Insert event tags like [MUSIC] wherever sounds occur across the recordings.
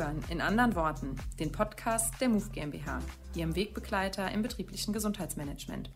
hören in anderen Worten den Podcast der Move GmbH, Ihrem Wegbegleiter im betrieblichen Gesundheitsmanagement.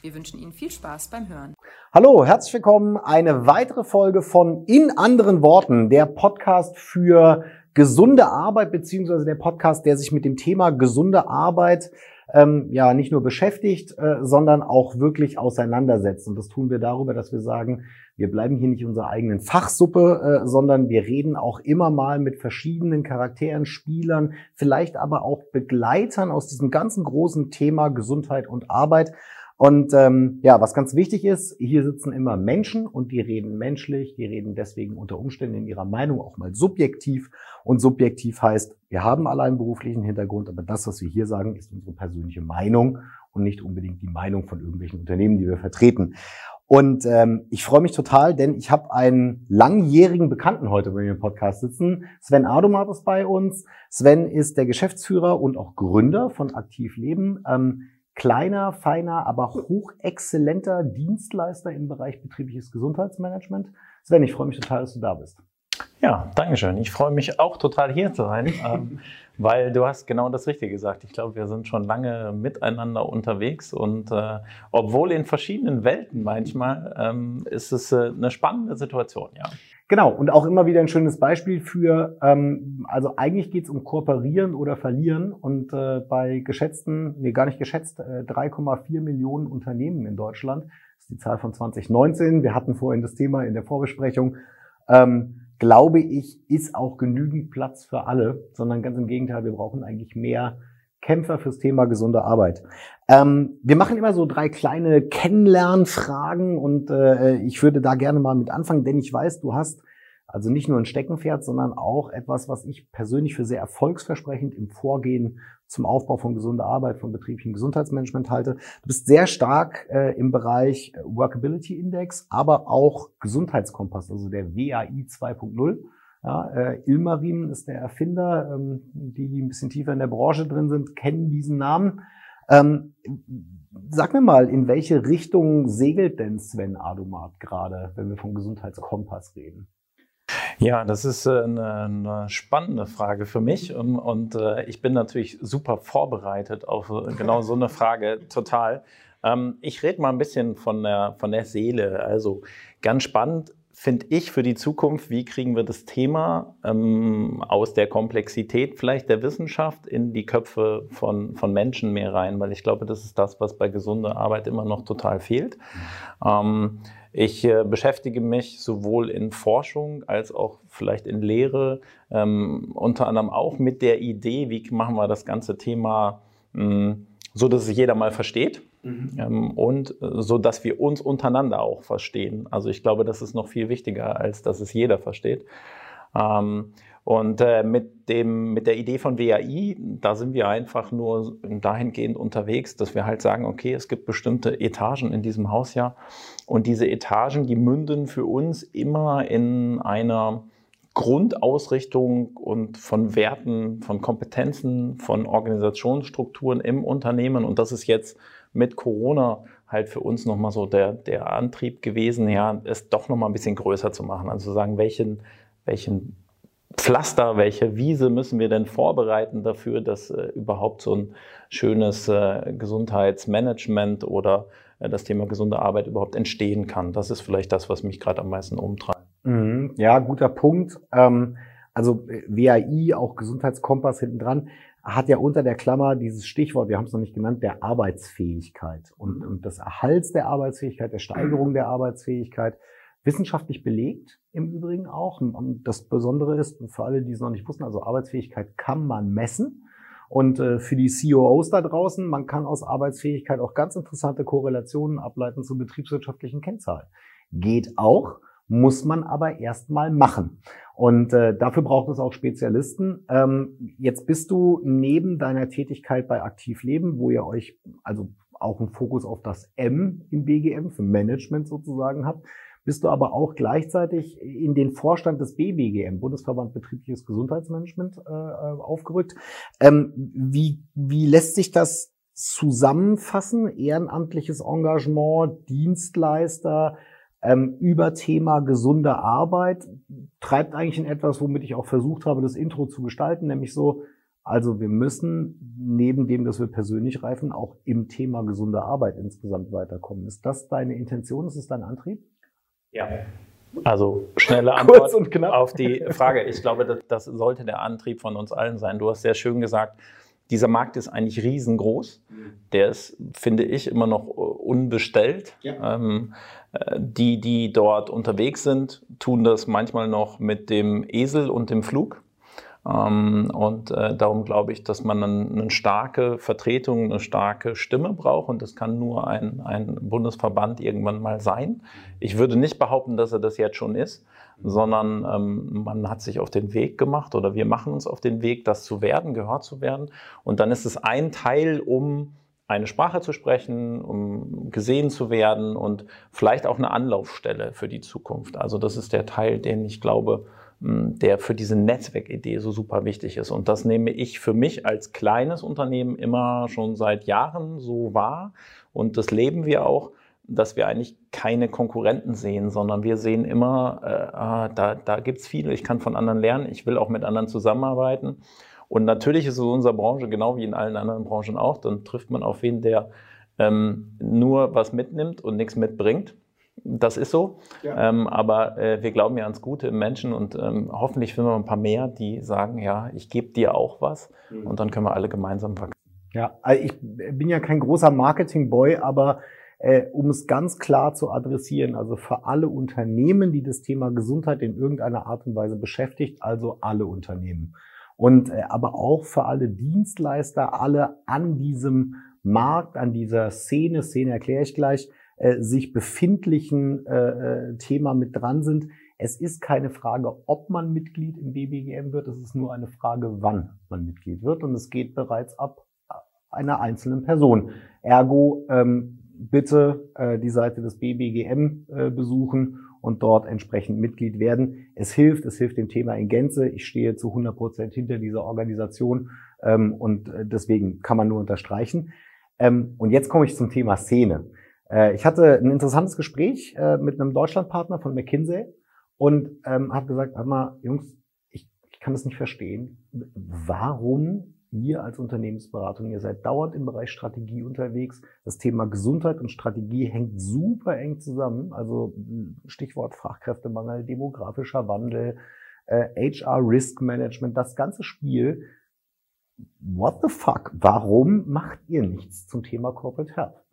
Wir wünschen Ihnen viel Spaß beim Hören. Hallo, herzlich willkommen. Eine weitere Folge von In anderen Worten, der Podcast für gesunde Arbeit, beziehungsweise der Podcast, der sich mit dem Thema gesunde Arbeit ähm, ja nicht nur beschäftigt, äh, sondern auch wirklich auseinandersetzt. Und das tun wir darüber, dass wir sagen, wir bleiben hier nicht unserer eigenen Fachsuppe, äh, sondern wir reden auch immer mal mit verschiedenen Charakteren, Spielern, vielleicht aber auch Begleitern aus diesem ganzen großen Thema Gesundheit und Arbeit. Und ähm, ja, was ganz wichtig ist, hier sitzen immer Menschen und die reden menschlich, die reden deswegen unter Umständen in ihrer Meinung auch mal subjektiv. Und subjektiv heißt, wir haben alle einen beruflichen Hintergrund, aber das, was wir hier sagen, ist unsere persönliche Meinung und nicht unbedingt die Meinung von irgendwelchen Unternehmen, die wir vertreten. Und ähm, ich freue mich total, denn ich habe einen langjährigen Bekannten heute bei mir im Podcast sitzen. Sven Adomat ist bei uns. Sven ist der Geschäftsführer und auch Gründer von Aktiv Leben. Ähm, kleiner, feiner, aber hochexzellenter Dienstleister im Bereich betriebliches Gesundheitsmanagement. Sven, ich freue mich total, dass du da bist. Ja, danke schön. Ich freue mich auch total hier zu sein, [LAUGHS] ähm, weil du hast genau das Richtige gesagt. Ich glaube, wir sind schon lange miteinander unterwegs und äh, obwohl in verschiedenen Welten manchmal, ähm, ist es äh, eine spannende Situation, ja. Genau, und auch immer wieder ein schönes Beispiel für, ähm, also eigentlich geht es um Kooperieren oder Verlieren und äh, bei geschätzten, nee, gar nicht geschätzt, äh, 3,4 Millionen Unternehmen in Deutschland, das ist die Zahl von 2019, wir hatten vorhin das Thema in der Vorbesprechung, ähm, glaube ich, ist auch genügend Platz für alle, sondern ganz im Gegenteil, wir brauchen eigentlich mehr Kämpfer fürs Thema gesunde Arbeit. Ähm, wir machen immer so drei kleine Kennenlernfragen und äh, ich würde da gerne mal mit anfangen, denn ich weiß, du hast also nicht nur ein Steckenpferd, sondern auch etwas, was ich persönlich für sehr erfolgsversprechend im Vorgehen zum Aufbau von gesunder Arbeit, von betrieblichem Gesundheitsmanagement halte. Du bist sehr stark äh, im Bereich Workability Index, aber auch Gesundheitskompass, also der WAI 2.0. Ja, äh, Ilmarin ist der Erfinder. Ähm, die, die ein bisschen tiefer in der Branche drin sind, kennen diesen Namen. Ähm, sag mir mal, in welche Richtung segelt denn Sven Adomat gerade, wenn wir vom Gesundheitskompass reden? Ja, das ist äh, eine, eine, spannende Frage für mich und, und äh, ich bin natürlich super vorbereitet auf äh, genau so eine Frage, [LAUGHS] total. Ähm, ich rede mal ein bisschen von der, von der Seele. Also ganz spannend finde ich für die Zukunft, wie kriegen wir das Thema ähm, aus der Komplexität vielleicht der Wissenschaft in die Köpfe von, von Menschen mehr rein, weil ich glaube, das ist das, was bei gesunder Arbeit immer noch total fehlt. Ähm, ich äh, beschäftige mich sowohl in Forschung als auch vielleicht in Lehre, ähm, unter anderem auch mit der Idee, wie machen wir das ganze Thema mh, hm, so, dass es jeder mal versteht. Mhm. Ähm, und äh, so, dass wir uns untereinander auch verstehen. Also ich glaube, das ist noch viel wichtiger, als dass es jeder versteht. Ähm, und äh, mit, dem, mit der Idee von WAI, da sind wir einfach nur dahingehend unterwegs, dass wir halt sagen, okay, es gibt bestimmte Etagen in diesem Hausjahr und diese Etagen, die münden für uns immer in einer Grundausrichtung und von Werten, von Kompetenzen, von Organisationsstrukturen im Unternehmen. Und das ist jetzt mit Corona halt für uns nochmal so der, der Antrieb gewesen, ja, es doch nochmal ein bisschen größer zu machen. Also zu sagen, welchen, welchen Pflaster, welche Wiese müssen wir denn vorbereiten dafür, dass äh, überhaupt so ein schönes äh, Gesundheitsmanagement oder äh, das Thema gesunde Arbeit überhaupt entstehen kann. Das ist vielleicht das, was mich gerade am meisten umtreibt. Mhm. Ja, guter Punkt. Ähm, also äh, WAI, auch Gesundheitskompass hinten dran hat ja unter der Klammer dieses Stichwort, wir haben es noch nicht genannt, der Arbeitsfähigkeit und, und des Erhalts der Arbeitsfähigkeit, der Steigerung der Arbeitsfähigkeit, wissenschaftlich belegt im Übrigen auch. Und das Besondere ist, für alle, die es noch nicht wussten, also Arbeitsfähigkeit kann man messen. Und äh, für die CEOs da draußen, man kann aus Arbeitsfähigkeit auch ganz interessante Korrelationen ableiten zu betriebswirtschaftlichen Kennzahlen. Geht auch muss man aber erstmal machen. Und äh, dafür braucht es auch Spezialisten. Ähm, jetzt bist du neben deiner Tätigkeit bei Aktivleben, wo ihr euch also auch einen Fokus auf das M im BGM für Management sozusagen habt, bist du aber auch gleichzeitig in den Vorstand des BBGM, Bundesverband Betriebliches Gesundheitsmanagement, äh, äh, aufgerückt. Ähm, wie, wie lässt sich das zusammenfassen? Ehrenamtliches Engagement, Dienstleister, ähm, über Thema gesunde Arbeit. treibt eigentlich in etwas, womit ich auch versucht habe, das Intro zu gestalten, nämlich so, also wir müssen neben dem, dass wir persönlich reifen, auch im Thema gesunde Arbeit insgesamt weiterkommen. Ist das deine Intention? Ist es dein Antrieb? Ja. Also schnelle Antwort auf die Frage. Ich glaube, das, das sollte der Antrieb von uns allen sein. Du hast sehr schön gesagt, dieser Markt ist eigentlich riesengroß. Der ist, finde ich, immer noch unbestellt. Ja. Ähm, äh, die, die dort unterwegs sind, tun das manchmal noch mit dem Esel und dem Flug. Ähm, und äh, darum glaube ich, dass man eine starke Vertretung, eine starke Stimme braucht. Und das kann nur ein, ein Bundesverband irgendwann mal sein. Ich würde nicht behaupten, dass er das jetzt schon ist, sondern ähm, man hat sich auf den Weg gemacht oder wir machen uns auf den Weg, das zu werden, gehört zu werden. Und dann ist es ein Teil, um eine Sprache zu sprechen, um gesehen zu werden und vielleicht auch eine Anlaufstelle für die Zukunft. Also das ist der Teil, den ich glaube, der für diese Netzwerkidee so super wichtig ist. Und das nehme ich für mich als kleines Unternehmen immer schon seit Jahren so wahr. Und das leben wir auch, dass wir eigentlich keine Konkurrenten sehen, sondern wir sehen immer, äh, ah, da, da gibt es viele, ich kann von anderen lernen, ich will auch mit anderen zusammenarbeiten. Und natürlich ist es in unserer Branche, genau wie in allen anderen Branchen auch, dann trifft man auf wen, der ähm, nur was mitnimmt und nichts mitbringt. Das ist so. Ja. Ähm, aber äh, wir glauben ja ans Gute im Menschen und ähm, hoffentlich finden wir ein paar mehr, die sagen, ja, ich gebe dir auch was mhm. und dann können wir alle gemeinsam wachsen. Ja, also ich bin ja kein großer Marketing-Boy, aber äh, um es ganz klar zu adressieren, also für alle Unternehmen, die das Thema Gesundheit in irgendeiner Art und Weise beschäftigt, also alle Unternehmen. Und äh, aber auch für alle Dienstleister, alle an diesem Markt, an dieser Szene, Szene erkläre ich gleich, äh, sich befindlichen äh, äh, Thema mit dran sind. Es ist keine Frage, ob man Mitglied im BBGM wird, es ist nur eine Frage, wann man Mitglied wird und es geht bereits ab einer einzelnen Person. Ergo ähm, bitte äh, die Seite des BBGM äh, besuchen und dort entsprechend Mitglied werden. Es hilft, es hilft dem Thema in Gänze. Ich stehe zu 100 Prozent hinter dieser Organisation ähm, und äh, deswegen kann man nur unterstreichen. Ähm, und jetzt komme ich zum Thema Szene. Äh, ich hatte ein interessantes Gespräch äh, mit einem Deutschlandpartner von McKinsey und ähm, habe gesagt, hör mal, Jungs, ich, ich kann das nicht verstehen. Warum ihr als Unternehmensberatung, ihr seid dauernd im Bereich Strategie unterwegs. Das Thema Gesundheit und Strategie hängt super eng zusammen. Also Stichwort Fachkräftemangel, demografischer Wandel, äh, HR Risk Management, das ganze Spiel. What the fuck? Warum macht ihr nichts zum Thema Corporate Health?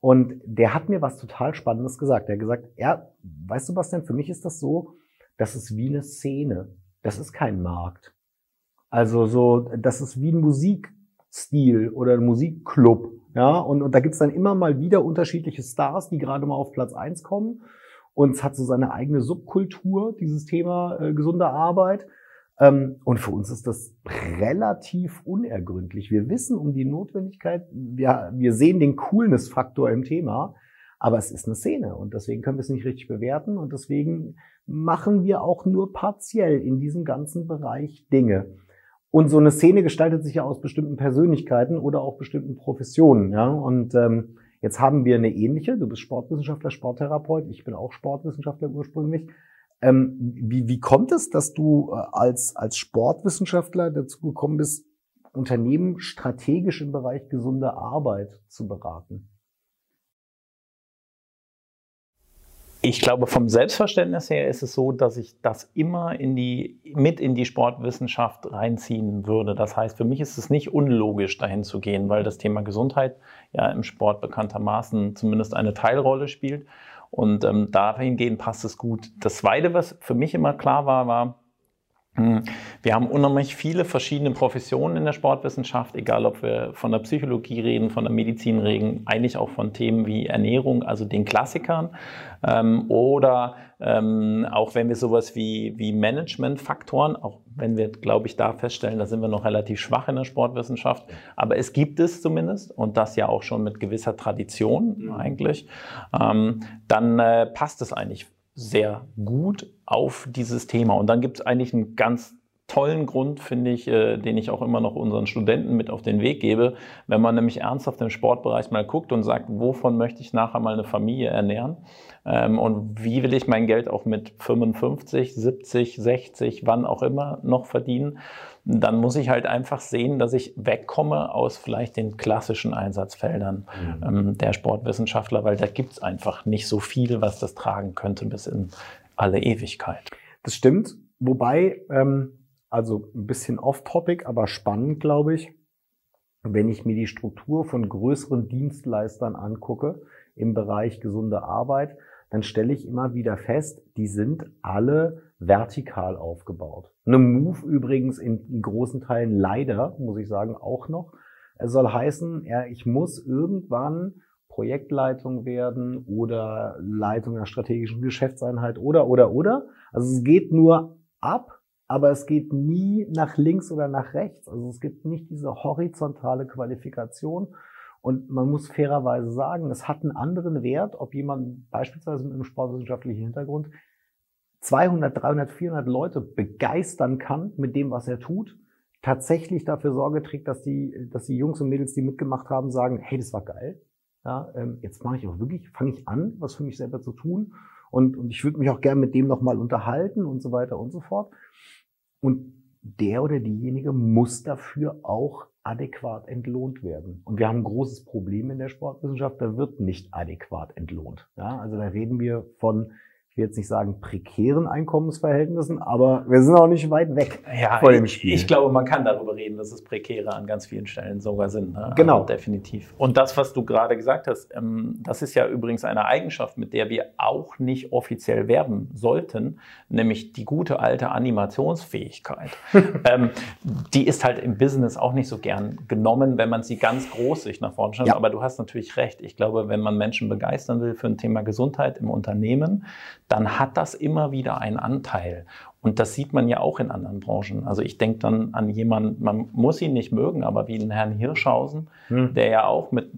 Und der hat mir was total Spannendes gesagt. Er hat gesagt, ja, weißt du was denn, für mich ist das so, das ist wie eine Szene. Das ist kein Markt. Also so, das ist wie ein Musikstil oder ein Musikclub. Ja, und, und da gibt's dann immer mal wieder unterschiedliche Stars, die gerade mal auf Platz eins kommen. Und es hat so seine eigene Subkultur, dieses Thema äh, gesunde Arbeit. Ähm, und für uns ist das relativ unergründlich. Wir wissen um die Notwendigkeit, wir, wir sehen den Coolness-Faktor im Thema, aber es ist eine Szene und deswegen können wir es nicht richtig bewerten und deswegen machen wir auch nur partiell in diesem ganzen Bereich Dinge. Und so eine Szene gestaltet sich ja aus bestimmten Persönlichkeiten oder auch bestimmten Professionen. Ja? Und ähm, jetzt haben wir eine ähnliche. Du bist Sportwissenschaftler, Sporttherapeut. Ich bin auch Sportwissenschaftler ursprünglich. Ähm, wie, wie kommt es, dass du äh, als, als Sportwissenschaftler dazu gekommen bist, Unternehmen strategisch im Bereich gesunde Arbeit zu beraten? Ich glaube, vom Selbstverständnis her ist es so, dass ich das immer in die, mit in die Sportwissenschaft reinziehen würde. Das heißt, für mich ist es nicht unlogisch, dahin zu gehen, weil das Thema Gesundheit ja im Sport bekanntermaßen zumindest eine Teilrolle spielt. Und ähm, dahingehend passt es gut. Das Zweite, was für mich immer klar war, war, wir haben unheimlich viele verschiedene Professionen in der Sportwissenschaft, egal ob wir von der Psychologie reden, von der Medizin reden, eigentlich auch von Themen wie Ernährung, also den Klassikern, ähm, oder ähm, auch wenn wir sowas wie, wie Managementfaktoren, auch wenn wir, glaube ich, da feststellen, da sind wir noch relativ schwach in der Sportwissenschaft, aber es gibt es zumindest und das ja auch schon mit gewisser Tradition mhm. eigentlich, ähm, dann äh, passt es eigentlich sehr gut auf dieses Thema. Und dann gibt es eigentlich einen ganz tollen Grund, finde ich, äh, den ich auch immer noch unseren Studenten mit auf den Weg gebe, wenn man nämlich ernsthaft im Sportbereich mal guckt und sagt, wovon möchte ich nachher mal eine Familie ernähren ähm, und wie will ich mein Geld auch mit 55, 70, 60, wann auch immer noch verdienen, dann muss ich halt einfach sehen, dass ich wegkomme aus vielleicht den klassischen Einsatzfeldern mhm. ähm, der Sportwissenschaftler, weil da gibt es einfach nicht so viel, was das tragen könnte bis in alle Ewigkeit. Das stimmt, wobei ähm also ein bisschen off-topic, aber spannend, glaube ich. Wenn ich mir die Struktur von größeren Dienstleistern angucke im Bereich gesunde Arbeit, dann stelle ich immer wieder fest, die sind alle vertikal aufgebaut. Eine Move übrigens in, in großen Teilen leider, muss ich sagen, auch noch. Es soll heißen, ja, ich muss irgendwann Projektleitung werden oder Leitung einer strategischen Geschäftseinheit oder, oder, oder. Also es geht nur ab aber es geht nie nach links oder nach rechts. Also es gibt nicht diese horizontale Qualifikation. Und man muss fairerweise sagen, es hat einen anderen Wert, ob jemand beispielsweise mit einem sportwissenschaftlichen Hintergrund 200, 300, 400 Leute begeistern kann mit dem, was er tut, tatsächlich dafür Sorge trägt, dass die, dass die Jungs und Mädels, die mitgemacht haben, sagen, hey, das war geil. Ja, ähm, jetzt mache ich auch wirklich, fange ich an, was für mich selber zu tun. Und, und ich würde mich auch gerne mit dem nochmal unterhalten und so weiter und so fort. Und der oder diejenige muss dafür auch adäquat entlohnt werden. Und wir haben ein großes Problem in der Sportwissenschaft, da wird nicht adäquat entlohnt. Ja, also da reden wir von will jetzt nicht sagen prekären Einkommensverhältnissen, aber wir sind auch nicht weit weg ja, vor dem Spiel. Ich, ich glaube, man kann darüber reden, dass es prekäre an ganz vielen Stellen sogar sind. Ne? Genau. Also definitiv. Und das, was du gerade gesagt hast, ähm, das ist ja übrigens eine Eigenschaft, mit der wir auch nicht offiziell werben sollten, nämlich die gute alte Animationsfähigkeit. [LAUGHS] ähm, die ist halt im Business auch nicht so gern genommen, wenn man sie ganz groß sich nach vorne stellt. Ja. Aber du hast natürlich recht. Ich glaube, wenn man Menschen begeistern will für ein Thema Gesundheit im Unternehmen, dann hat das immer wieder einen Anteil. Und das sieht man ja auch in anderen Branchen. Also ich denke dann an jemanden, man muss ihn nicht mögen, aber wie den Herrn Hirschhausen, hm. der ja auch mit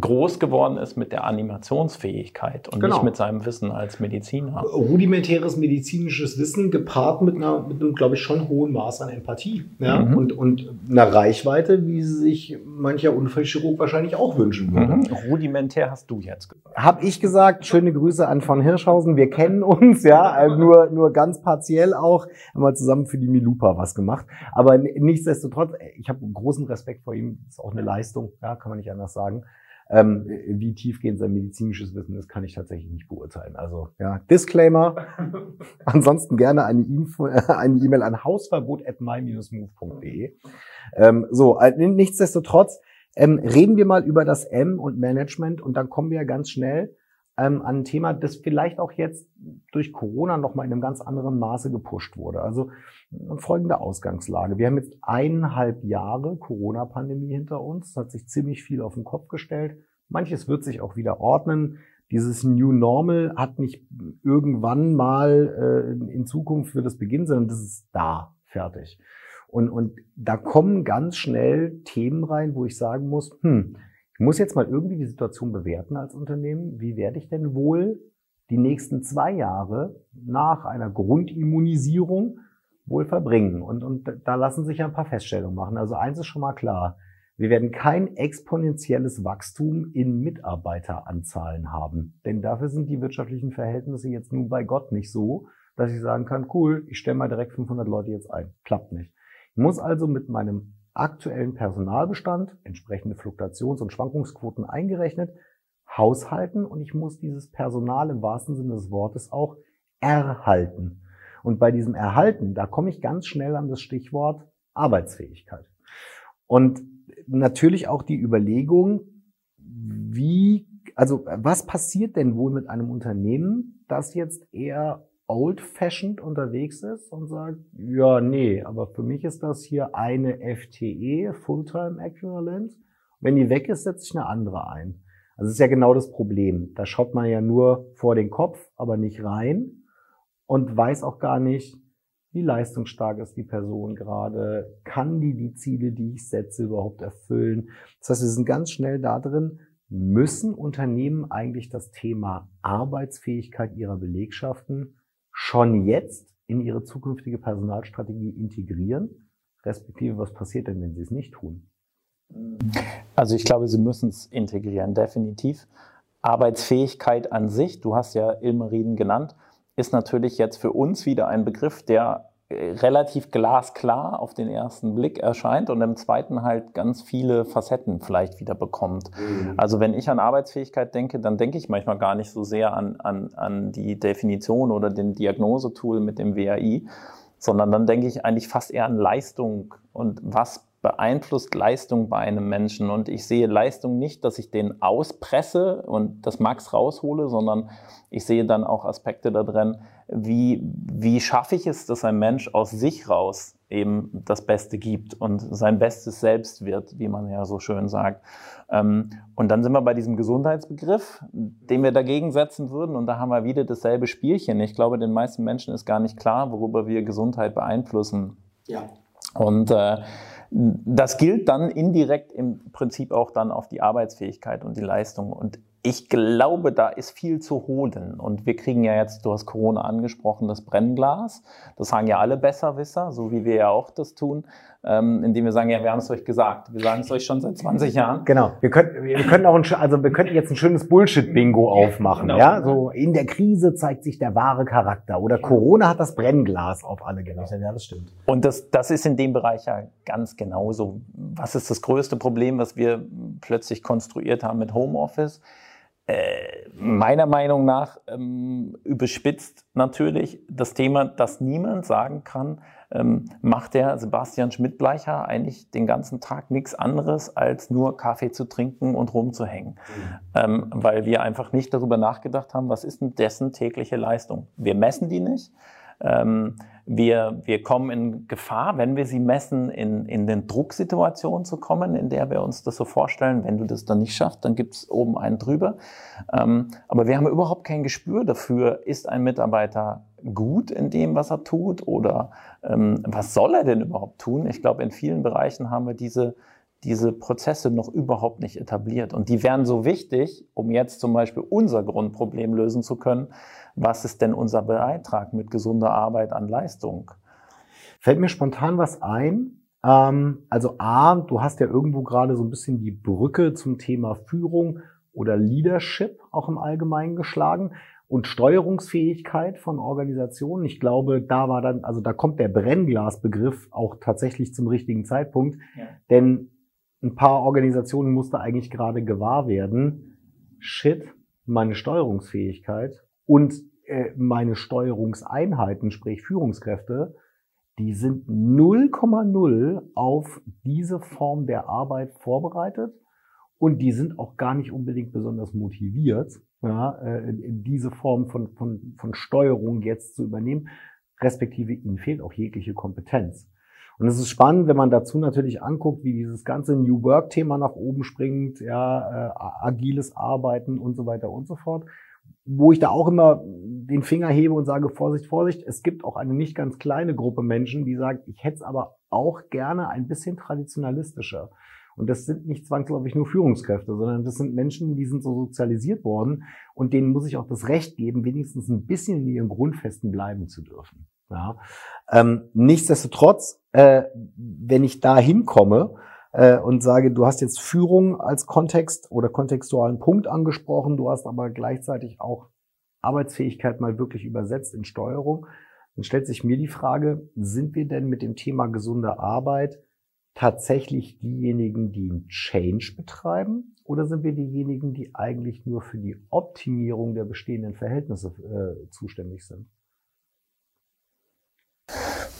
groß geworden ist mit der Animationsfähigkeit und genau. nicht mit seinem Wissen als Mediziner. Rudimentäres medizinisches Wissen gepaart mit, einer, mit einem, glaube ich, schon hohen Maß an Empathie ja? Mhm. und, und einer Reichweite, wie sie sich mancher Unfallchirurg wahrscheinlich auch wünschen würde. Mhm. Rudimentär hast du jetzt gesagt. Hab ich gesagt, schöne Grüße an von Hirschhausen, wir kennen uns, ja, äh, nur, nur ganz partiell auch, haben wir zusammen für die Milupa was gemacht, aber nichtsdestotrotz, ich habe großen Respekt vor ihm, ist auch eine Leistung, ja, kann man nicht anders sagen. Ähm, wie tiefgehend sein medizinisches Wissen ist, kann ich tatsächlich nicht beurteilen. Also ja, Disclaimer. [LAUGHS] Ansonsten gerne eine E-Mail an hausverbot@my-move.de. Ähm, so, äh, nichtsdestotrotz ähm, reden wir mal über das M und Management und dann kommen wir ganz schnell ähm, an ein Thema, das vielleicht auch jetzt durch Corona nochmal in einem ganz anderen Maße gepusht wurde. Also folgende Ausgangslage. Wir haben jetzt eineinhalb Jahre Corona-Pandemie hinter uns. Es hat sich ziemlich viel auf den Kopf gestellt. Manches wird sich auch wieder ordnen. Dieses New Normal hat nicht irgendwann mal äh, in Zukunft für das Beginn, sondern das ist da, fertig. Und, und da kommen ganz schnell Themen rein, wo ich sagen muss, hm, ich muss jetzt mal irgendwie die Situation bewerten als Unternehmen. Wie werde ich denn wohl die nächsten zwei Jahre nach einer Grundimmunisierung wohl verbringen? Und, und da lassen sich ja ein paar Feststellungen machen. Also eins ist schon mal klar. Wir werden kein exponentielles Wachstum in Mitarbeiteranzahlen haben. Denn dafür sind die wirtschaftlichen Verhältnisse jetzt nun bei Gott nicht so, dass ich sagen kann, cool, ich stelle mal direkt 500 Leute jetzt ein. Klappt nicht. Ich muss also mit meinem aktuellen Personalbestand, entsprechende Fluktuations- und Schwankungsquoten eingerechnet, haushalten und ich muss dieses Personal im wahrsten Sinne des Wortes auch erhalten. Und bei diesem Erhalten, da komme ich ganz schnell an das Stichwort Arbeitsfähigkeit. Und natürlich auch die Überlegung, wie, also was passiert denn wohl mit einem Unternehmen, das jetzt eher old-fashioned unterwegs ist und sagt, ja, nee, aber für mich ist das hier eine FTE, Fulltime Equivalent. Wenn die weg ist, setze ich eine andere ein. Also ist ja genau das Problem. Da schaut man ja nur vor den Kopf, aber nicht rein und weiß auch gar nicht, wie leistungsstark ist die Person gerade, kann die die Ziele, die ich setze, überhaupt erfüllen. Das heißt, wir sind ganz schnell da drin, müssen Unternehmen eigentlich das Thema Arbeitsfähigkeit ihrer Belegschaften schon jetzt in ihre zukünftige Personalstrategie integrieren? Respektive, was passiert denn, wenn sie es nicht tun? Also ich glaube, sie müssen es integrieren, definitiv. Arbeitsfähigkeit an sich, du hast ja Ilmeriden genannt, ist natürlich jetzt für uns wieder ein Begriff, der relativ glasklar auf den ersten Blick erscheint und im zweiten halt ganz viele Facetten vielleicht wieder bekommt. Mhm. Also wenn ich an Arbeitsfähigkeit denke, dann denke ich manchmal gar nicht so sehr an, an, an die Definition oder den Diagnosetool mit dem WAI, sondern dann denke ich eigentlich fast eher an Leistung und was beeinflusst Leistung bei einem Menschen. Und ich sehe Leistung nicht, dass ich den auspresse und das Max raushole, sondern ich sehe dann auch Aspekte da drin, wie, wie schaffe ich es, dass ein Mensch aus sich raus eben das Beste gibt und sein bestes Selbst wird, wie man ja so schön sagt. Ähm, und dann sind wir bei diesem Gesundheitsbegriff, den wir dagegen setzen würden. Und da haben wir wieder dasselbe Spielchen. Ich glaube, den meisten Menschen ist gar nicht klar, worüber wir Gesundheit beeinflussen. Ja. Und äh, das gilt dann indirekt im Prinzip auch dann auf die Arbeitsfähigkeit und die Leistung. Und ich glaube, da ist viel zu holen. Und wir kriegen ja jetzt, du hast Corona angesprochen, das Brennglas. Das sagen ja alle Besserwisser, so wie wir ja auch das tun, ähm, indem wir sagen, ja, wir haben es euch gesagt. Wir sagen es euch schon seit 20 Jahren. Genau. Wir könnten, wir können auch ein, also wir könnten jetzt ein schönes Bullshit-Bingo aufmachen. Genau. Ja, so in der Krise zeigt sich der wahre Charakter. Oder Corona hat das Brennglas auf alle gerichtet. Ja, das stimmt. Und das, das ist in dem Bereich ja ganz genauso. Was ist das größte Problem, was wir plötzlich konstruiert haben mit Homeoffice? Äh, meiner Meinung nach ähm, überspitzt natürlich das Thema, dass niemand sagen kann, ähm, macht der Sebastian Schmidt-Bleicher eigentlich den ganzen Tag nichts anderes, als nur Kaffee zu trinken und rumzuhängen. Mhm. Ähm, weil wir einfach nicht darüber nachgedacht haben, was ist denn dessen tägliche Leistung. Wir messen die nicht. Ähm, wir, wir kommen in Gefahr, wenn wir sie messen, in, in den Drucksituationen zu kommen, in der wir uns das so vorstellen. Wenn du das dann nicht schaffst, dann gibt es oben einen drüber. Ähm, aber wir haben überhaupt kein Gespür dafür, ist ein Mitarbeiter gut in dem, was er tut oder ähm, was soll er denn überhaupt tun? Ich glaube, in vielen Bereichen haben wir diese, diese Prozesse noch überhaupt nicht etabliert. Und die wären so wichtig, um jetzt zum Beispiel unser Grundproblem lösen zu können, was ist denn unser Beitrag mit gesunder Arbeit an Leistung? Fällt mir spontan was ein. Ähm, also A, du hast ja irgendwo gerade so ein bisschen die Brücke zum Thema Führung oder Leadership auch im Allgemeinen geschlagen und Steuerungsfähigkeit von Organisationen. Ich glaube, da war dann, also da kommt der Brennglasbegriff auch tatsächlich zum richtigen Zeitpunkt, ja. denn ein paar Organisationen musste eigentlich gerade gewahr werden, shit, meine Steuerungsfähigkeit und äh, meine Steuerungseinheiten, sprich Führungskräfte, die sind 0,0 auf diese Form der Arbeit vorbereitet und die sind auch gar nicht unbedingt besonders motiviert, ja, äh, diese Form von, von, von Steuerung jetzt zu übernehmen, respektive ihnen fehlt auch jegliche Kompetenz. Und es ist spannend, wenn man dazu natürlich anguckt, wie dieses ganze New Work-Thema nach oben springt, ja, äh, agiles Arbeiten und so weiter und so fort wo ich da auch immer den Finger hebe und sage, Vorsicht, Vorsicht, es gibt auch eine nicht ganz kleine Gruppe Menschen, die sagt, ich hätte es aber auch gerne ein bisschen traditionalistischer. Und das sind nicht zwangsläufig nur Führungskräfte, sondern das sind Menschen, die sind so sozialisiert worden und denen muss ich auch das Recht geben, wenigstens ein bisschen in ihren Grundfesten bleiben zu dürfen. Ja. Ähm, nichtsdestotrotz, äh, wenn ich da hinkomme, äh, und sage, du hast jetzt Führung als Kontext oder kontextualen Punkt angesprochen, du hast aber gleichzeitig auch Arbeitsfähigkeit mal wirklich übersetzt in Steuerung, dann stellt sich mir die Frage, sind wir denn mit dem Thema gesunde Arbeit tatsächlich diejenigen, die einen Change betreiben? Oder sind wir diejenigen, die eigentlich nur für die Optimierung der bestehenden Verhältnisse äh, zuständig sind?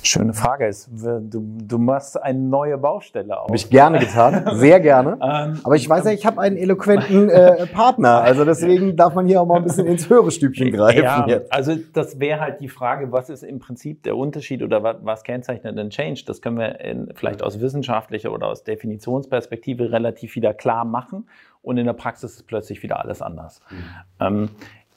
Schöne Frage ist, du, du machst eine neue Baustelle auf. Habe ich gerne getan, sehr gerne. [LAUGHS] Ähm, Aber ich weiß ja, ich habe einen eloquenten äh, Partner, also deswegen darf man hier auch mal ein bisschen ins höhere Stübchen greifen. Ja, also das wäre halt die Frage, was ist im Prinzip der Unterschied oder was, was kennzeichnet den Change? Das können wir in, vielleicht aus wissenschaftlicher oder aus Definitionsperspektive relativ wieder klar machen und in der Praxis ist plötzlich wieder alles anders. Mhm. Ähm,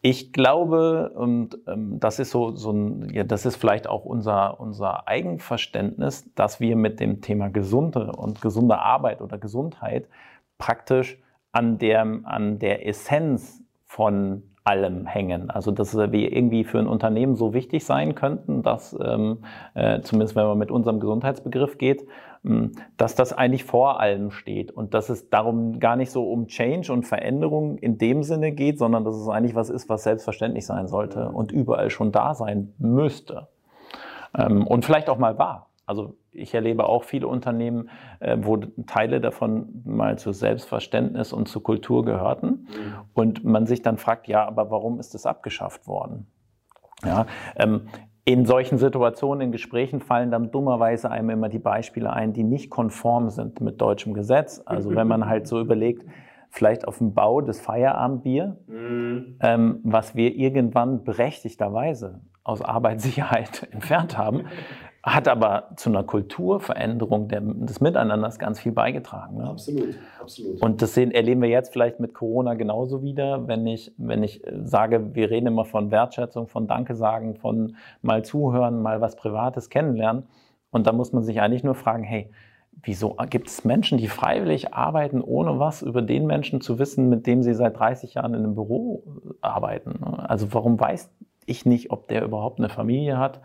ich glaube, und ähm, das ist so, so ein, ja, das ist vielleicht auch unser, unser Eigenverständnis, dass wir mit dem Thema gesunde und gesunde Arbeit oder Gesundheit praktisch an der, an der Essenz von allem hängen. Also dass wir irgendwie für ein Unternehmen so wichtig sein könnten, dass ähm, äh, zumindest wenn man mit unserem Gesundheitsbegriff geht, dass das eigentlich vor allem steht und dass es darum gar nicht so um Change und Veränderung in dem Sinne geht, sondern dass es eigentlich was ist, was selbstverständlich sein sollte und überall schon da sein müsste. Ähm, und vielleicht auch mal war. Also ich erlebe auch viele Unternehmen, äh, wo Teile davon mal zu Selbstverständnis und zur Kultur gehörten. Mhm. Und man sich dann fragt, ja, aber warum ist das abgeschafft worden? Ja, ähm, in solchen Situationen, in Gesprächen fallen dann dummerweise einem immer die Beispiele ein, die nicht konform sind mit deutschem Gesetz. Also wenn man halt so überlegt, vielleicht auf dem Bau des Feierabendbier, mhm. ähm, was wir irgendwann berechtigterweise aus Arbeitssicherheit [LAUGHS] entfernt haben, hat aber zu einer Kulturveränderung der, des Miteinanders ganz viel beigetragen. Ne? Absolut, absolut. Und das sehen, erleben wir jetzt vielleicht mit Corona genauso wieder, wenn ich, wenn ich sage, wir reden immer von Wertschätzung, von Danke sagen, von mal zuhören, mal was Privates kennenlernen. Und da muss man sich eigentlich nur fragen, hey, wieso gibt es Menschen, die freiwillig arbeiten, ohne was über den Menschen zu wissen, mit dem sie seit 30 Jahren in einem Büro arbeiten? Ne? Also warum weiß ich nicht, ob der überhaupt eine Familie hat?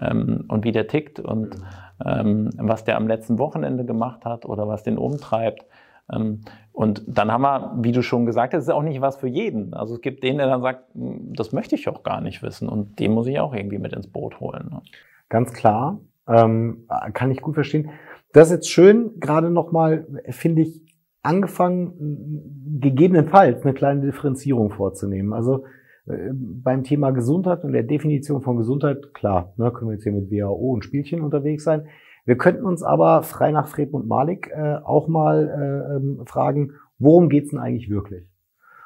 Ähm, und wie der tickt und ähm, was der am letzten Wochenende gemacht hat oder was den umtreibt. Ähm, und dann haben wir, wie du schon gesagt hast, ist auch nicht was für jeden. Also es gibt den, der dann sagt, hm, das möchte ich auch gar nicht wissen und den muss ich auch irgendwie mit ins Boot holen. Ganz klar, ähm, kann ich gut verstehen. Das ist jetzt schön, gerade nochmal, finde ich, angefangen, gegebenenfalls eine kleine Differenzierung vorzunehmen. Also beim Thema Gesundheit und der Definition von Gesundheit, klar, ne, können wir jetzt hier mit WHO und Spielchen unterwegs sein. Wir könnten uns aber frei nach Fred und Malik äh, auch mal äh, ähm, fragen, worum geht's denn eigentlich wirklich?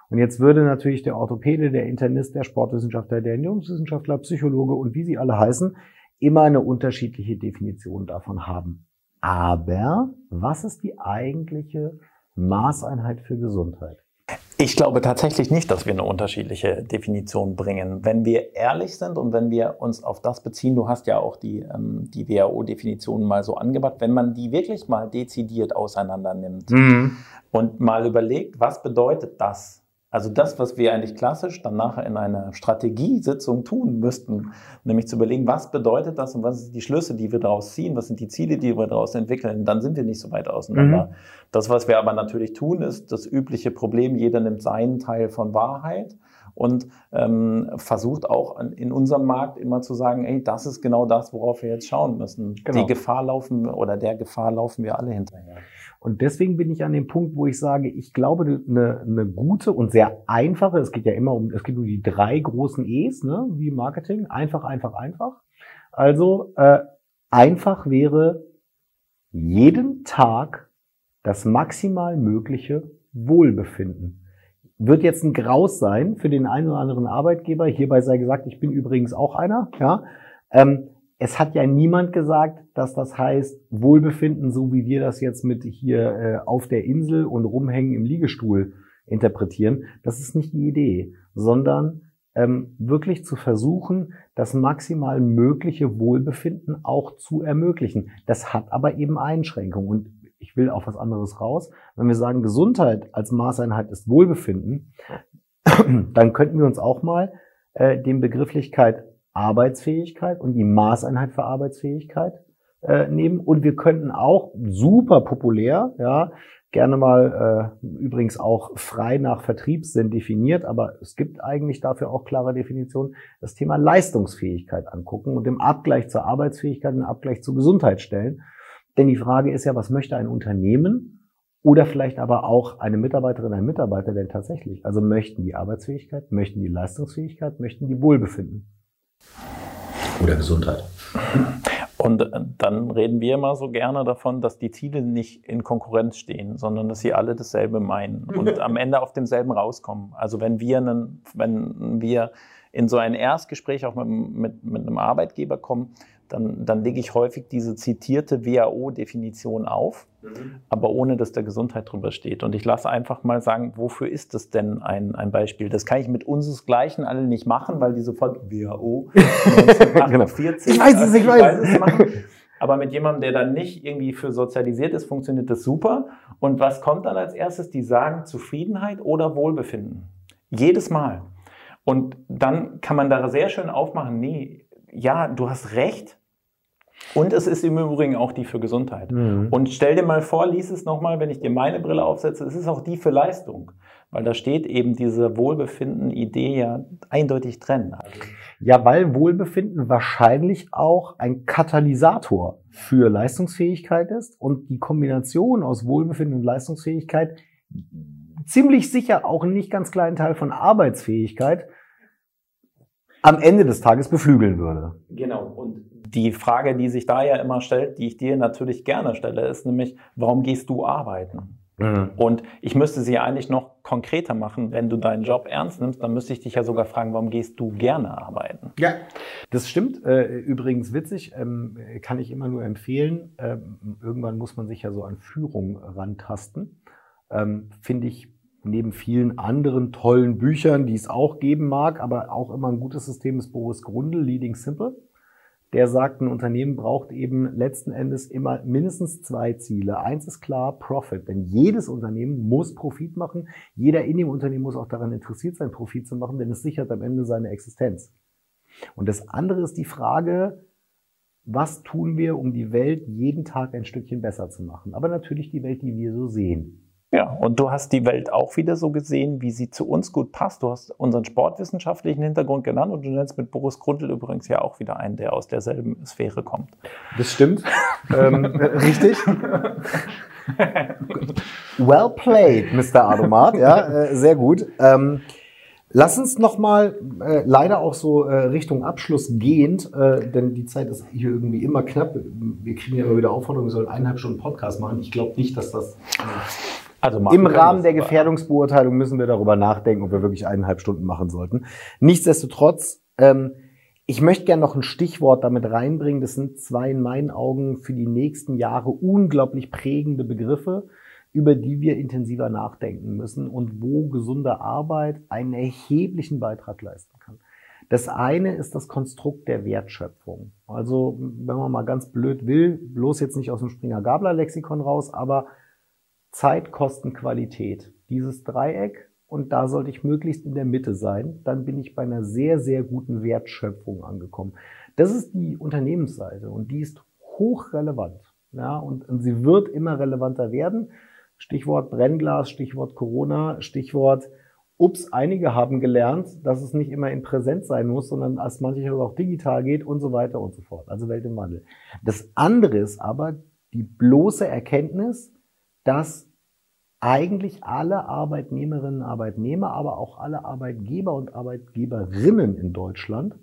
Und jetzt würde natürlich der Orthopäde, der Internist, der Sportwissenschaftler, der Ernährungswissenschaftler, Psychologe und wie sie alle heißen, immer eine unterschiedliche Definition davon haben. Aber was ist die eigentliche Maßeinheit für Gesundheit? Ich glaube tatsächlich nicht, dass wir eine unterschiedliche Definition bringen. Wenn wir ehrlich sind und wenn wir uns auf das beziehen, du hast ja auch die, ähm, die WHO-Definition mal so angebracht, wenn man die wirklich mal dezidiert auseinander nimmt mhm. und mal überlegt, was bedeutet das also das, was wir eigentlich klassisch dann nachher in einer Strategiesitzung tun müssten, nämlich zu überlegen, was bedeutet das und was sind die Schlüsse, die wir daraus ziehen, was sind die Ziele, die wir daraus entwickeln, dann sind wir nicht so weit auseinander. Mhm. Das, was wir aber natürlich tun, ist das übliche Problem, jeder nimmt seinen Teil von Wahrheit und ähm, versucht auch in unserem Markt immer zu sagen, ey, das ist genau das, worauf wir jetzt schauen müssen. Genau. Die Gefahr laufen oder der Gefahr laufen wir alle hinterher. Und deswegen bin ich an dem Punkt, wo ich sage, ich glaube, eine, eine gute und sehr einfache, es geht ja immer um, es geht um die drei großen E's, ne, wie Marketing, einfach, einfach, einfach. Also äh, einfach wäre jeden Tag das maximal mögliche Wohlbefinden. Wird jetzt ein Graus sein für den einen oder anderen Arbeitgeber. Hierbei sei gesagt, ich bin übrigens auch einer. Ja, ähm, es hat ja niemand gesagt, dass das heißt Wohlbefinden, so wie wir das jetzt mit hier äh, auf der Insel und rumhängen im Liegestuhl interpretieren. Das ist nicht die Idee, sondern ähm, wirklich zu versuchen, das maximal mögliche Wohlbefinden auch zu ermöglichen. Das hat aber eben Einschränkungen. Und ich will auf was anderes raus. Wenn wir sagen, Gesundheit als Maßeinheit ist Wohlbefinden, [CLEARS THROAT] dann könnten wir uns auch mal äh, den Begrifflichkeit Arbeitsfähigkeit und die Maßeinheit für Arbeitsfähigkeit äh, nehmen. Und wir könnten auch super populär, ja, gerne mal äh, übrigens auch frei nach Vertriebssinn definiert, aber es gibt eigentlich dafür auch klare Definitionen, das Thema Leistungsfähigkeit angucken und im Abgleich zur Arbeitsfähigkeit, im Abgleich zur Gesundheit stellen. Denn die Frage ist ja, was möchte ein Unternehmen oder vielleicht aber auch eine Mitarbeiterin, ein Mitarbeiter denn tatsächlich? Also möchten die Arbeitsfähigkeit, möchten die Leistungsfähigkeit, möchten die Wohlbefinden? Oder Gesundheit. Und dann reden wir immer so gerne davon, dass die Ziele nicht in Konkurrenz stehen, sondern dass sie alle dasselbe meinen und [LAUGHS] am Ende auf demselben rauskommen. Also wenn wir, einen, wenn wir in so ein Erstgespräch auch mit, mit, mit einem Arbeitgeber kommen, dann, dann lege ich häufig diese zitierte WHO-Definition auf, mhm. aber ohne, dass da Gesundheit drüber steht. Und ich lasse einfach mal sagen, wofür ist das denn ein, ein Beispiel? Das kann ich mit unseresgleichen alle nicht machen, weil die sofort WHO 1948, [LAUGHS] ich weiß es, ich weiß es machen. Aber mit jemandem, der dann nicht irgendwie für sozialisiert ist, funktioniert das super. Und was kommt dann als erstes? Die sagen Zufriedenheit oder Wohlbefinden. Jedes Mal. Und dann kann man da sehr schön aufmachen, nee, ja, du hast recht. Und es ist im Übrigen auch die für Gesundheit. Mhm. Und stell dir mal vor, lies es nochmal, wenn ich dir meine Brille aufsetze, es ist auch die für Leistung. Weil da steht eben diese Wohlbefinden-Idee ja eindeutig drin. Also ja, weil Wohlbefinden wahrscheinlich auch ein Katalysator für Leistungsfähigkeit ist und die Kombination aus Wohlbefinden und Leistungsfähigkeit ziemlich sicher auch einen nicht ganz kleinen Teil von Arbeitsfähigkeit am Ende des Tages beflügeln würde. Genau. Und die Frage, die sich da ja immer stellt, die ich dir natürlich gerne stelle, ist nämlich, warum gehst du arbeiten? Mhm. Und ich müsste sie eigentlich noch konkreter machen. Wenn du deinen Job ernst nimmst, dann müsste ich dich ja sogar fragen, warum gehst du gerne arbeiten? Ja, das stimmt. Äh, übrigens witzig, ähm, kann ich immer nur empfehlen. Ähm, irgendwann muss man sich ja so an Führung rantasten. Ähm, finde ich neben vielen anderen tollen Büchern, die es auch geben mag, aber auch immer ein gutes System ist Boris Grundl, Leading Simple der sagt, ein Unternehmen braucht eben letzten Endes immer mindestens zwei Ziele. Eins ist klar, Profit. Denn jedes Unternehmen muss Profit machen. Jeder in dem Unternehmen muss auch daran interessiert sein, Profit zu machen, denn es sichert am Ende seine Existenz. Und das andere ist die Frage, was tun wir, um die Welt jeden Tag ein Stückchen besser zu machen? Aber natürlich die Welt, die wir so sehen. Ja, und du hast die Welt auch wieder so gesehen, wie sie zu uns gut passt. Du hast unseren sportwissenschaftlichen Hintergrund genannt und du nennst mit Boris Grundl übrigens ja auch wieder einen, der aus derselben Sphäre kommt. Das stimmt. ähm, richtig. well played, Mr. Adomat. Ja, äh, sehr gut. Ähm, Lass uns nochmal äh, leider auch so äh, Richtung Abschluss gehend, äh, denn die Zeit ist hier irgendwie immer knapp. Wir kriegen ja immer wieder Aufforderungen, wir sollen eineinhalb Stunden Podcast machen. Ich glaube nicht, dass das äh, also Im Rahmen der Gefährdungsbeurteilung müssen wir darüber nachdenken, ob wir wirklich eineinhalb Stunden machen sollten. Nichtsdestotrotz, ähm, ich möchte gerne noch ein Stichwort damit reinbringen. Das sind zwei in meinen Augen für die nächsten Jahre unglaublich prägende Begriffe, über die wir intensiver nachdenken müssen und wo gesunde Arbeit einen erheblichen Beitrag leisten kann. Das eine ist das Konstrukt der Wertschöpfung. Also, wenn man mal ganz blöd will, bloß jetzt nicht aus dem Springer-Gabler-Lexikon raus, aber Zeit, Kosten, Qualität. Dieses Dreieck und da sollte ich möglichst in der Mitte sein. Dann bin ich bei einer sehr, sehr guten Wertschöpfung angekommen. Das ist die Unternehmensseite und die ist hochrelevant. Ja, und, und sie wird immer relevanter werden. Stichwort Brennglas, Stichwort Corona, Stichwort Ups, einige haben gelernt, dass es nicht immer in Präsenz sein muss, sondern als manches auch digital geht und so weiter und so fort. Also Welt im Wandel. Das andere ist aber die bloße Erkenntnis, dass eigentlich alle Arbeitnehmerinnen und Arbeitnehmer, aber auch alle Arbeitgeber und Arbeitgeberinnen in Deutschland,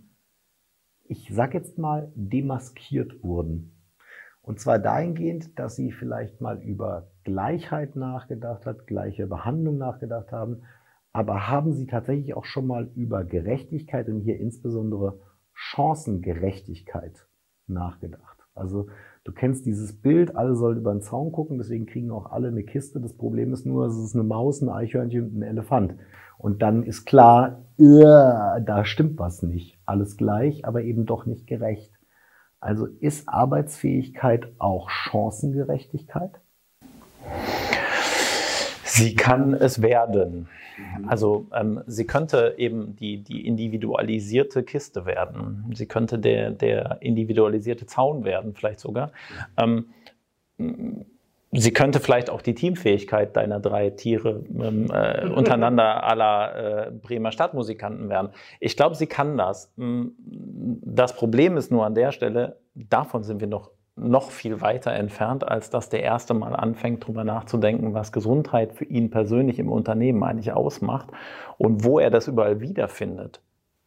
ich sage jetzt mal, demaskiert wurden. Und zwar dahingehend, dass sie vielleicht mal über Gleichheit nachgedacht hat, gleiche Behandlung nachgedacht haben, aber haben sie tatsächlich auch schon mal über Gerechtigkeit und hier insbesondere Chancengerechtigkeit nachgedacht. Also Du kennst dieses Bild, alle sollen über den Zaun gucken, deswegen kriegen auch alle eine Kiste. Das Problem ist nur, es ist eine Maus, ein Eichhörnchen und ein Elefant. Und dann ist klar, da stimmt was nicht. Alles gleich, aber eben doch nicht gerecht. Also ist Arbeitsfähigkeit auch Chancengerechtigkeit? Sie kann es werden. Mhm. Also ähm, sie könnte eben die, die individualisierte Kiste werden. Sie könnte der, der individualisierte Zaun werden, vielleicht sogar. Ähm, sie könnte vielleicht auch die Teamfähigkeit deiner drei Tiere ähm, äh, untereinander [LAUGHS] aller äh, Bremer Stadtmusikanten werden. Ich glaube, sie kann das. Das Problem ist nur an der Stelle, davon sind wir noch noch viel weiter entfernt, als dass der erste Mal anfängt, darüber nachzudenken, was Gesundheit für ihn persönlich im Unternehmen eigentlich ausmacht und wo er das überall wiederfindet.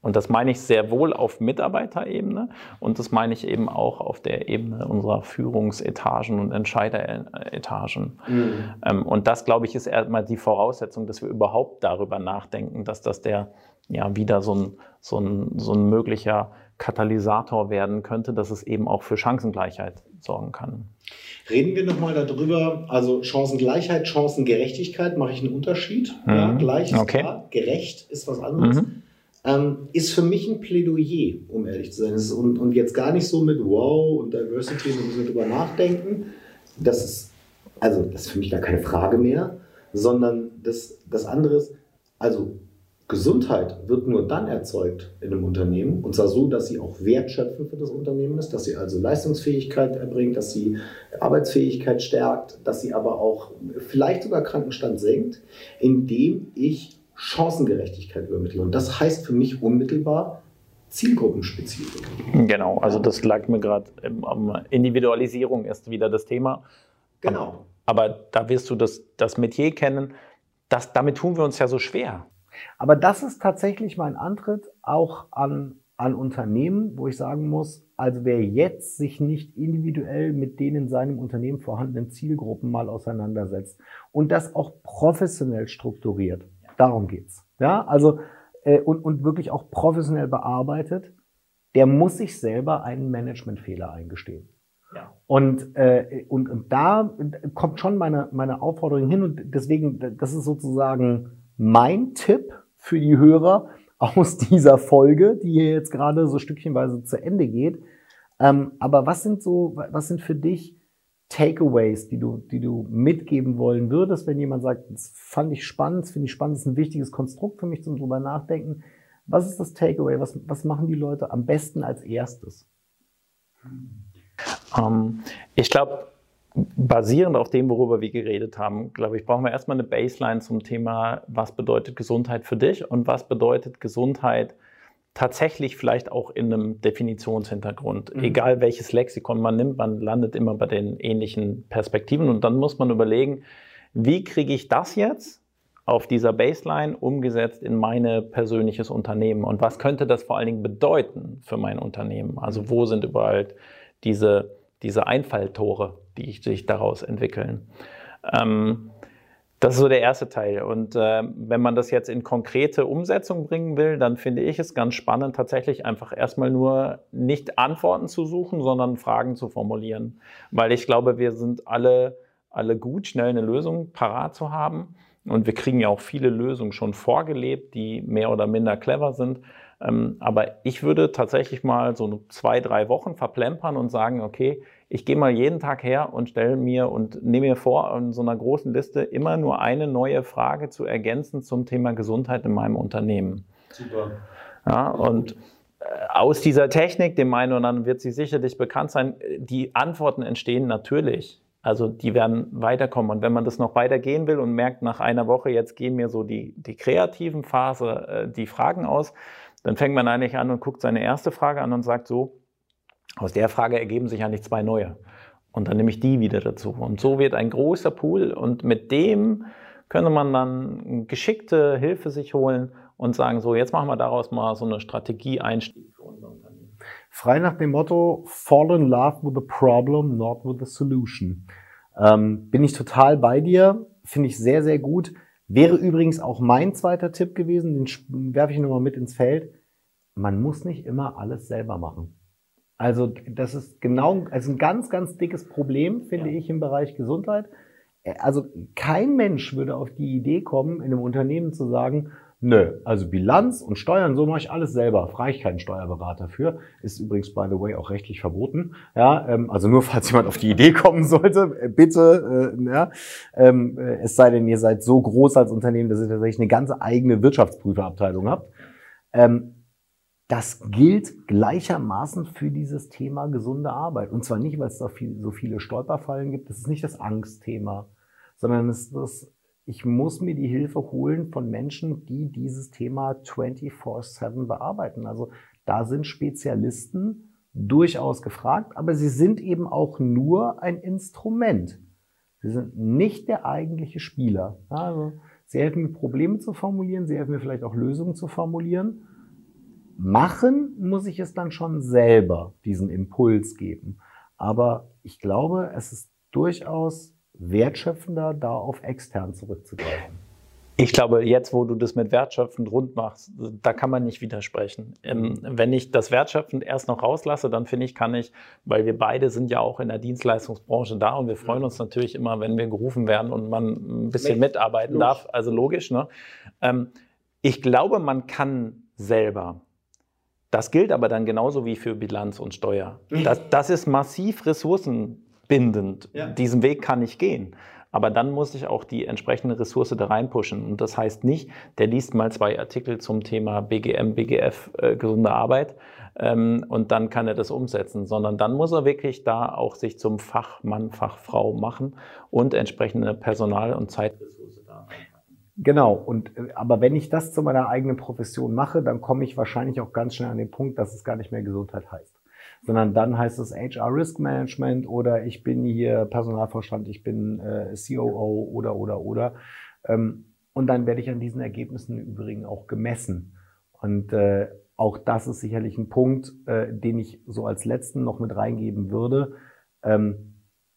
Und das meine ich sehr wohl auf Mitarbeiterebene und das meine ich eben auch auf der Ebene unserer Führungsetagen und Entscheideretagen. Mhm. Ähm, und das, glaube ich, ist erstmal die Voraussetzung, dass wir überhaupt darüber nachdenken, dass das der ja wieder so ein, so ein, so ein möglicher Katalysator werden könnte, dass es eben auch für Chancengleichheit sorgen kann. Reden wir nochmal darüber, also Chancengleichheit, Chancengerechtigkeit, mache ich einen Unterschied. Mhm. Ja, gleich ist okay. klar, gerecht ist was anderes. Mhm. Ähm, ist für mich ein Plädoyer, um ehrlich zu sein. Und, und, jetzt gar nicht so mit Wow und Diversity, da müssen wir drüber nachdenken. Das ist, also, das ist für mich gar keine Frage mehr, sondern das, das andere ist, also Gesundheit wird nur dann erzeugt in einem Unternehmen, und zwar so, dass sie auch wertschöpfend für das Unternehmen ist, dass sie also Leistungsfähigkeit erbringt, dass sie Arbeitsfähigkeit stärkt, dass sie aber auch vielleicht sogar Krankenstand senkt, indem ich Chancengerechtigkeit übermittle. Und das heißt für mich unmittelbar Zielgruppenspezifik. Genau, also das lag mir gerade, Individualisierung ist wieder das Thema. Genau. Aber, aber da wirst du das, das Metier kennen, das, damit tun wir uns ja so schwer. Aber das ist tatsächlich mein Antritt auch an, an Unternehmen, wo ich sagen muss, also wer jetzt sich nicht individuell mit den in seinem Unternehmen vorhandenen Zielgruppen mal auseinandersetzt und das auch professionell strukturiert, darum geht's. Ja, also äh, und, und wirklich auch professionell bearbeitet, der muss sich selber einen Managementfehler eingestehen. Ja. Und, äh, und, und da kommt schon meine, meine Aufforderung hin und deswegen, das ist sozusagen mein Tipp für die Hörer aus [LAUGHS] dieser Folge, die hier jetzt gerade so stückchenweise zu Ende geht. Ähm, aber was sind so, was sind für dich Takeaways, die du, die du mitgeben wollen würdest, wenn jemand sagt, das fand ich spannend, finde ich spannend, das ist ein wichtiges Konstrukt für mich zum drüber nachdenken. Was ist das Takeaway? Was, was machen die Leute am besten als erstes? Ähm, ich glaube, basierend auf dem, worüber wir geredet haben, glaube ich, brauchen wir erstmal eine Baseline zum Thema, was bedeutet Gesundheit für dich und was bedeutet Gesundheit tatsächlich vielleicht auch in einem Definitionshintergrund. Mhm. Egal welches Lexikon man nimmt, man landet immer bei den ähnlichen Perspektiven und dann muss man überlegen, wie kriege ich das jetzt auf dieser Baseline umgesetzt in mein persönliches Unternehmen und was könnte das vor allen Dingen bedeuten für mein Unternehmen? Also wo sind überall diese, diese Einfalltore? die sich daraus entwickeln. Ähm, das ist so der erste Teil. Und äh, wenn man das jetzt in konkrete Umsetzung bringen will, dann finde ich es ganz spannend, tatsächlich einfach erstmal nur nicht Antworten zu suchen, sondern Fragen zu formulieren. Weil ich glaube, wir sind alle, alle gut, schnell eine Lösung parat zu haben. Und wir kriegen ja auch viele Lösungen schon vorgelebt, die mehr oder minder clever sind. Ähm, aber ich würde tatsächlich mal so zwei, drei Wochen verplempern und sagen, okay, ich gehe mal jeden Tag her und stelle mir und nehme mir vor, in so einer großen Liste immer nur eine neue Frage zu ergänzen zum Thema Gesundheit in meinem Unternehmen. Super. Ja, und äh, aus dieser Technik, dem einen oder anderen wird sie sicherlich bekannt sein, die Antworten entstehen natürlich. Also die werden weiterkommen. Und wenn man das noch weitergehen will und merkt nach einer Woche, jetzt gehen mir so die, die kreativen Phase, äh, die Fragen aus, dann fängt man eigentlich an und guckt seine erste Frage an und sagt so, aus der Frage ergeben sich eigentlich zwei neue. Und dann nehme ich die wieder dazu. Und so wird ein großer Pool und mit dem könnte man dann geschickte Hilfe sich holen und sagen, so, jetzt machen wir daraus mal so eine Strategie-Einstieg für unser Unternehmen. Frei nach dem Motto, fall in love with the problem, not with the solution. Ähm, bin ich total bei dir, finde ich sehr, sehr gut. Wäre übrigens auch mein zweiter Tipp gewesen, den werfe ich nochmal mit ins Feld. Man muss nicht immer alles selber machen. Also das ist genau, also ein ganz, ganz dickes Problem, finde ja. ich, im Bereich Gesundheit. Also kein Mensch würde auf die Idee kommen, in einem Unternehmen zu sagen, nö, also Bilanz und Steuern, so mache ich alles selber. Frage ich keinen Steuerberater für. Ist übrigens, by the way, auch rechtlich verboten. Ja, ähm, also nur [LAUGHS] falls jemand auf die Idee kommen sollte, äh, bitte, äh, ja, ähm, äh, es sei denn, ihr seid so groß als Unternehmen, dass ihr tatsächlich eine ganze eigene Wirtschaftsprüferabteilung habt. Ähm, das gilt gleichermaßen für dieses Thema gesunde Arbeit. Und zwar nicht, weil es da viel, so viele Stolperfallen gibt. Das ist nicht das Angstthema, sondern es ist das, ich muss mir die Hilfe holen von Menschen, die dieses Thema 24-7 bearbeiten. Also da sind Spezialisten durchaus gefragt, aber sie sind eben auch nur ein Instrument. Sie sind nicht der eigentliche Spieler. Also, sie helfen mir Probleme zu formulieren, sie helfen mir vielleicht auch Lösungen zu formulieren machen muss ich es dann schon selber, diesen Impuls geben. Aber ich glaube, es ist durchaus wertschöpfender, da auf extern zurückzugreifen. Ich glaube, jetzt, wo du das mit wertschöpfend rund machst, da kann man nicht widersprechen. Ähm, wenn ich das wertschöpfend erst noch rauslasse, dann finde ich, kann ich, weil wir beide sind ja auch in der Dienstleistungsbranche da und wir freuen uns natürlich immer, wenn wir gerufen werden und man ein bisschen mitarbeiten darf. Also logisch. Ne? Ähm, ich glaube, man kann selber das gilt aber dann genauso wie für Bilanz und Steuer. Das, das ist massiv ressourcenbindend. Ja. Diesen Weg kann ich gehen. Aber dann muss ich auch die entsprechende Ressource da reinpushen. Und das heißt nicht, der liest mal zwei Artikel zum Thema BGM, BGF, äh, gesunde Arbeit ähm, und dann kann er das umsetzen, sondern dann muss er wirklich da auch sich zum Fachmann, Fachfrau machen und entsprechende Personal- und Zeitressource Genau, und äh, aber wenn ich das zu meiner eigenen Profession mache, dann komme ich wahrscheinlich auch ganz schnell an den Punkt, dass es gar nicht mehr Gesundheit heißt. Sondern dann heißt es HR Risk Management oder ich bin hier Personalvorstand, ich bin äh, COO oder oder oder. Ähm, und dann werde ich an diesen Ergebnissen im Übrigen auch gemessen. Und äh, auch das ist sicherlich ein Punkt, äh, den ich so als letzten noch mit reingeben würde. Ähm,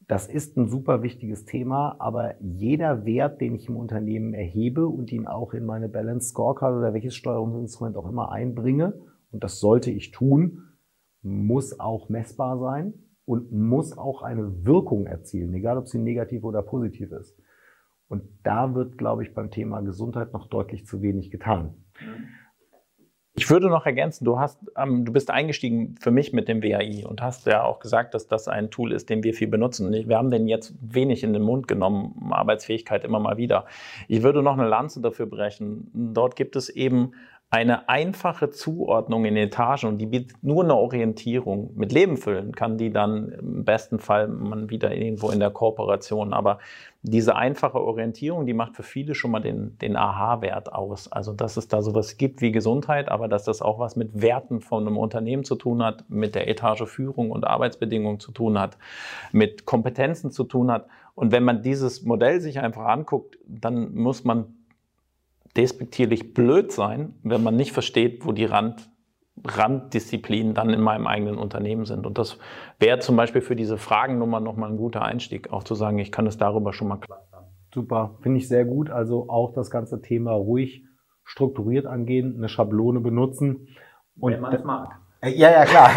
das ist ein super wichtiges Thema, aber jeder Wert, den ich im Unternehmen erhebe und ihn auch in meine Balance Scorecard oder welches Steuerungsinstrument auch immer einbringe, und das sollte ich tun, muss auch messbar sein und muss auch eine Wirkung erzielen, egal ob sie negativ oder positiv ist. Und da wird, glaube ich, beim Thema Gesundheit noch deutlich zu wenig getan. Mhm. Ich würde noch ergänzen, du hast, ähm, du bist eingestiegen für mich mit dem WAI und hast ja auch gesagt, dass das ein Tool ist, den wir viel benutzen. Wir haben den jetzt wenig in den Mund genommen, Arbeitsfähigkeit immer mal wieder. Ich würde noch eine Lanze dafür brechen. Dort gibt es eben eine einfache Zuordnung in Etagen und die bietet nur eine Orientierung. Mit Leben füllen kann die dann im besten Fall man wieder irgendwo in der Kooperation. Aber diese einfache Orientierung, die macht für viele schon mal den, den Aha-Wert aus. Also, dass es da sowas gibt wie Gesundheit, aber dass das auch was mit Werten von einem Unternehmen zu tun hat, mit der Etage Führung und Arbeitsbedingungen zu tun hat, mit Kompetenzen zu tun hat. Und wenn man dieses Modell sich einfach anguckt, dann muss man despektierlich blöd sein, wenn man nicht versteht, wo die Rand, Randdisziplinen dann in meinem eigenen Unternehmen sind. Und das wäre zum Beispiel für diese Fragennummer nochmal ein guter Einstieg, auch zu sagen, ich kann es darüber schon mal klar sagen. Super, finde ich sehr gut. Also auch das ganze Thema ruhig strukturiert angehen, eine Schablone benutzen. Und wenn man es mag. Äh, ja, ja, klar.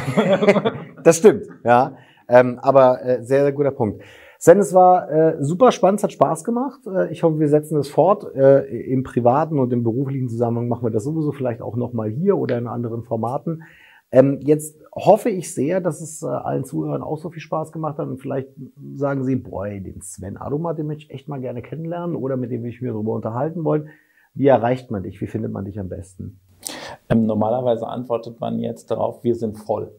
[LAUGHS] das stimmt, ja. Ähm, aber äh, sehr, sehr guter Punkt. Sven, es war äh, super spannend, es hat Spaß gemacht. Äh, ich hoffe, wir setzen es fort. Äh, Im privaten und im beruflichen Zusammenhang machen wir das sowieso vielleicht auch nochmal hier oder in anderen Formaten. Ähm, jetzt hoffe ich sehr, dass es äh, allen Zuhörern auch so viel Spaß gemacht hat und vielleicht sagen sie, boah, den Sven Adomat, den möchte ich echt mal gerne kennenlernen oder mit dem will ich mir darüber unterhalten wollen. Wie erreicht man dich? Wie findet man dich am besten? Ähm, normalerweise antwortet man jetzt darauf, wir sind voll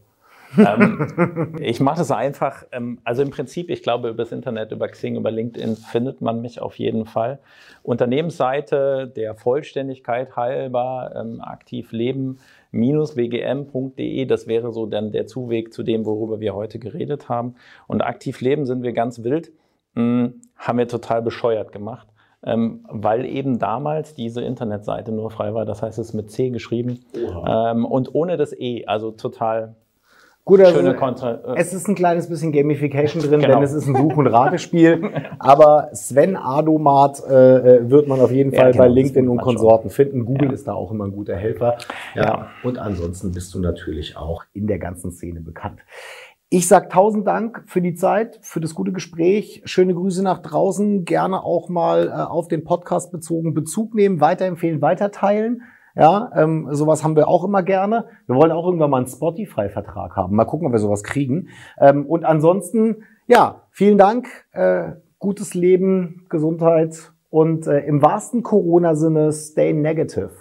ähm, ich mache das einfach. Ähm, also im Prinzip, ich glaube, über das Internet, über Xing, über LinkedIn findet man mich auf jeden Fall. Unternehmensseite der Vollständigkeit halber ähm, aktiv leben wgm.de, das wäre so dann der Zuweg zu dem, worüber wir heute geredet haben. Und aktiv leben sind wir ganz wild, mh, hm, haben wir total bescheuert gemacht. Ähm, weil eben damals diese Internetseite nur frei war. Das heißt, es ist mit C geschrieben ähm, und ohne das E, also total Gut, also Schöne Kontra äh, es ist ein kleines bisschen Gamification drin, genau. denn es ist ein Such- und Ratespiel. [LAUGHS] aber Sven Adomat äh, äh, wird man auf jeden Fall ja, genau, bei LinkedIn und Konsorten schon. finden. Google ja. ist da auch immer ein guter Helfer. Ja. ja. Und ansonsten bist du natürlich auch in der ganzen Szene bekannt. Ich sag tausend Dank für die Zeit, für das gute Gespräch. Schöne Grüße nach draußen. Gerne auch mal äh, auf den Podcast bezogen Bezug nehmen, weiterempfehlen, weiterteilen. Ja, ähm, sowas haben wir auch immer gerne. Wir wollen auch irgendwann mal einen Spotify-Vertrag haben. Mal gucken, ob wir sowas kriegen. Ähm, und ansonsten, ja, vielen Dank. Äh, gutes Leben, Gesundheit und äh, im wahrsten Corona-Sinne stay negative.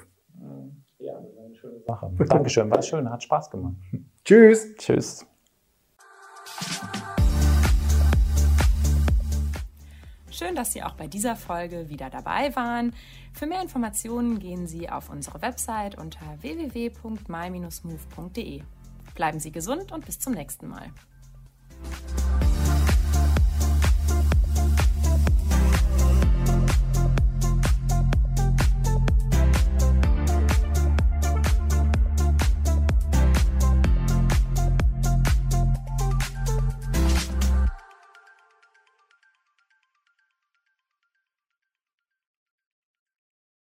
Ja, das ist eine schöne Sache. [LAUGHS] Dankeschön, war schön, hat Spaß gemacht. Tschüss. Tschüss. Schön, dass Sie auch bei dieser Folge wieder dabei waren. Für mehr Informationen gehen Sie auf unsere Website unter www.my-move.de. Bleiben Sie gesund und bis zum nächsten Mal.